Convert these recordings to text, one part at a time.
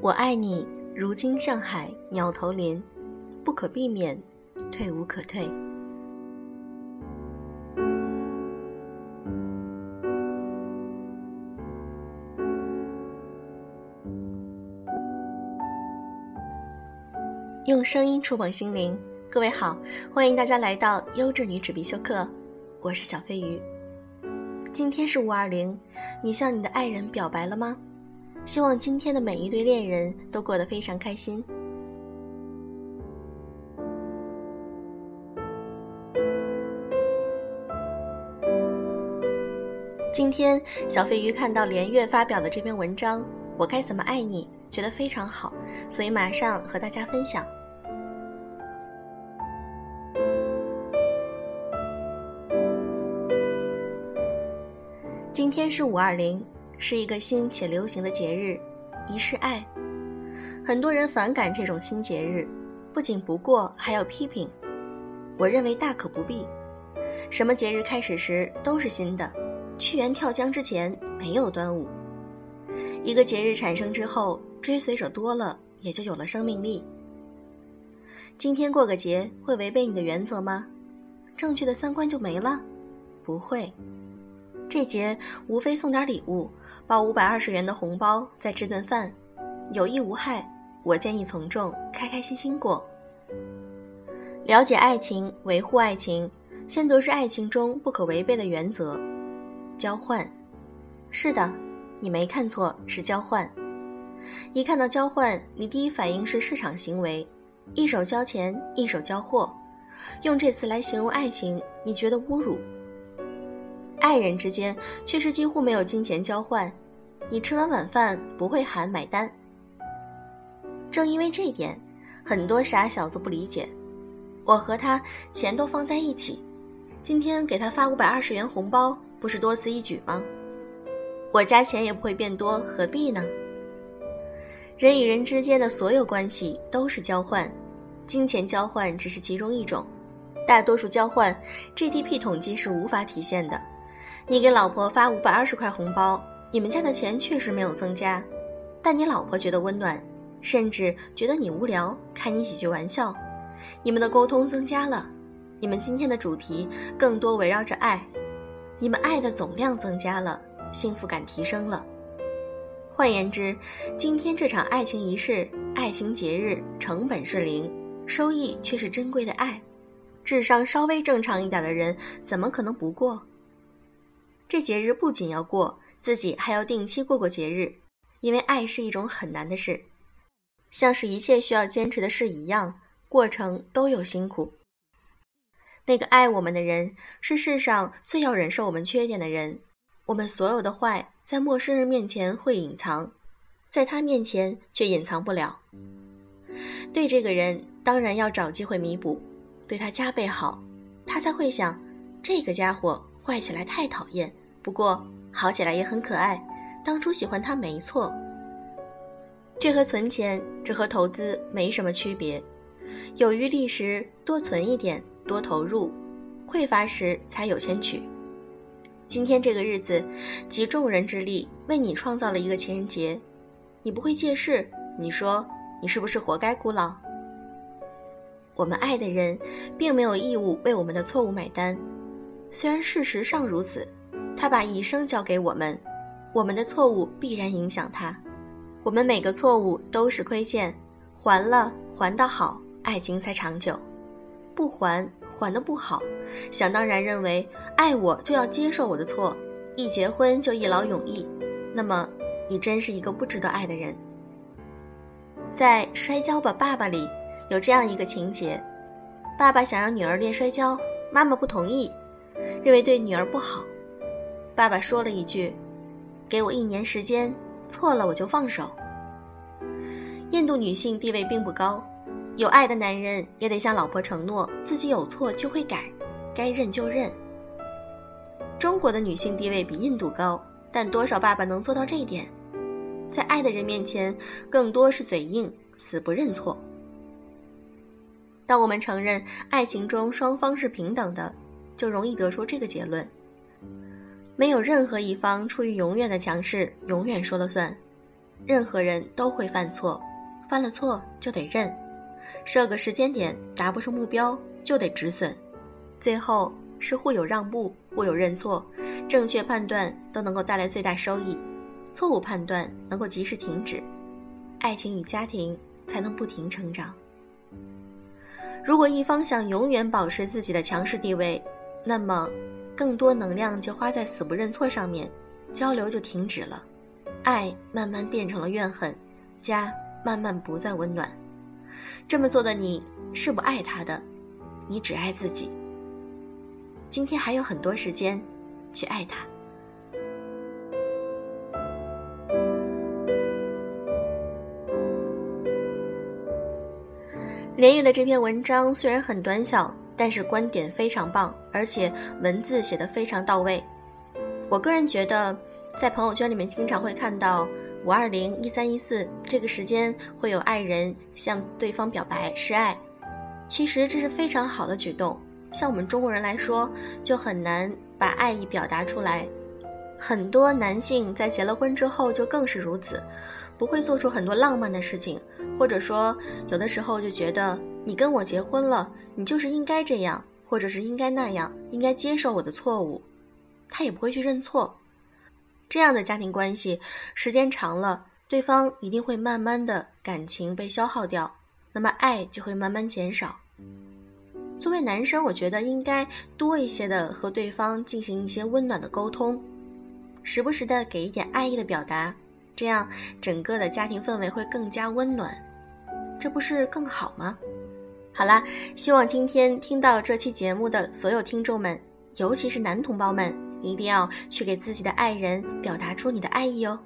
我爱你，如今向海，鸟头林，不可避免，退无可退。用声音触碰心灵，各位好，欢迎大家来到优质女子必修课，我是小飞鱼。今天是五二零，你向你的爱人表白了吗？希望今天的每一对恋人都过得非常开心。今天小飞鱼看到连月发表的这篇文章《我该怎么爱你》，觉得非常好，所以马上和大家分享。今天是五二零。是一个新且流行的节日，仪式爱。很多人反感这种新节日，不仅不过，还要批评。我认为大可不必。什么节日开始时都是新的，屈原跳江之前没有端午。一个节日产生之后，追随者多了，也就有了生命力。今天过个节会违背你的原则吗？正确的三观就没了？不会。这节无非送点礼物，包五百二十元的红包，再吃顿饭，有益无害。我建议从众，开开心心过。了解爱情，维护爱情，先得知爱情中不可违背的原则：交换。是的，你没看错，是交换。一看到交换，你第一反应是市场行为，一手交钱，一手交货。用这词来形容爱情，你觉得侮辱？爱人之间确实几乎没有金钱交换，你吃完晚饭不会喊买单。正因为这点，很多傻小子不理解，我和他钱都放在一起，今天给他发五百二十元红包，不是多此一举吗？我加钱也不会变多，何必呢？人与人之间的所有关系都是交换，金钱交换只是其中一种，大多数交换 GDP 统计是无法体现的。你给老婆发五百二十块红包，你们家的钱确实没有增加，但你老婆觉得温暖，甚至觉得你无聊，开你几句玩笑，你们的沟通增加了，你们今天的主题更多围绕着爱，你们爱的总量增加了，幸福感提升了。换言之，今天这场爱情仪式、爱情节日成本是零，收益却是珍贵的爱，智商稍微正常一点的人怎么可能不过？这节日不仅要过，自己还要定期过过节日，因为爱是一种很难的事，像是一切需要坚持的事一样，过程都有辛苦。那个爱我们的人是世上最要忍受我们缺点的人，我们所有的坏在陌生人面前会隐藏，在他面前却隐藏不了。对这个人当然要找机会弥补，对他加倍好，他才会想，这个家伙坏起来太讨厌。不过好起来也很可爱，当初喜欢他没错。这和存钱，这和投资没什么区别。有余力时多存一点，多投入；匮乏时才有钱取。今天这个日子，集众人之力为你创造了一个情人节，你不会借势？你说你是不是活该孤老？我们爱的人，并没有义务为我们的错误买单，虽然事实上如此。他把一生交给我们，我们的错误必然影响他。我们每个错误都是亏欠，还了还得好，爱情才长久；不还还的不好，想当然认为爱我就要接受我的错，一结婚就一劳永逸，那么你真是一个不值得爱的人。在《摔跤吧，爸爸》里有这样一个情节：爸爸想让女儿练摔跤，妈妈不同意，认为对女儿不好。爸爸说了一句：“给我一年时间，错了我就放手。”印度女性地位并不高，有爱的男人也得向老婆承诺自己有错就会改，该认就认。中国的女性地位比印度高，但多少爸爸能做到这一点？在爱的人面前，更多是嘴硬，死不认错。当我们承认爱情中双方是平等的，就容易得出这个结论：没有任何一方出于永远的强势，永远说了算。任何人都会犯错，犯了错就得认，设个时间点达不成目标就得止损，最后是互有让步，互有认错，正确判断都能够带来最大收益，错误判断能够及时停止，爱情与家庭才能不停成长。如果一方想永远保持自己的强势地位，那么更多能量就花在死不认错上面，交流就停止了，爱慢慢变成了怨恨，家慢慢不再温暖。这么做的你是不爱他的，你只爱自己。今天还有很多时间，去爱他。连雨的这篇文章虽然很短小，但是观点非常棒，而且文字写得非常到位。我个人觉得，在朋友圈里面经常会看到五二零、一三一四这个时间会有爱人向对方表白示爱，其实这是非常好的举动。像我们中国人来说，就很难把爱意表达出来。很多男性在结了婚之后就更是如此，不会做出很多浪漫的事情。或者说，有的时候就觉得你跟我结婚了，你就是应该这样，或者是应该那样，应该接受我的错误，他也不会去认错。这样的家庭关系时间长了，对方一定会慢慢的感情被消耗掉，那么爱就会慢慢减少。作为男生，我觉得应该多一些的和对方进行一些温暖的沟通，时不时的给一点爱意的表达，这样整个的家庭氛围会更加温暖。这不是更好吗？好啦，希望今天听到这期节目的所有听众们，尤其是男同胞们，一定要去给自己的爱人表达出你的爱意哦。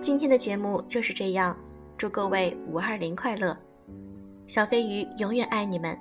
今天的节目就是这样，祝各位五二零快乐，小飞鱼永远爱你们。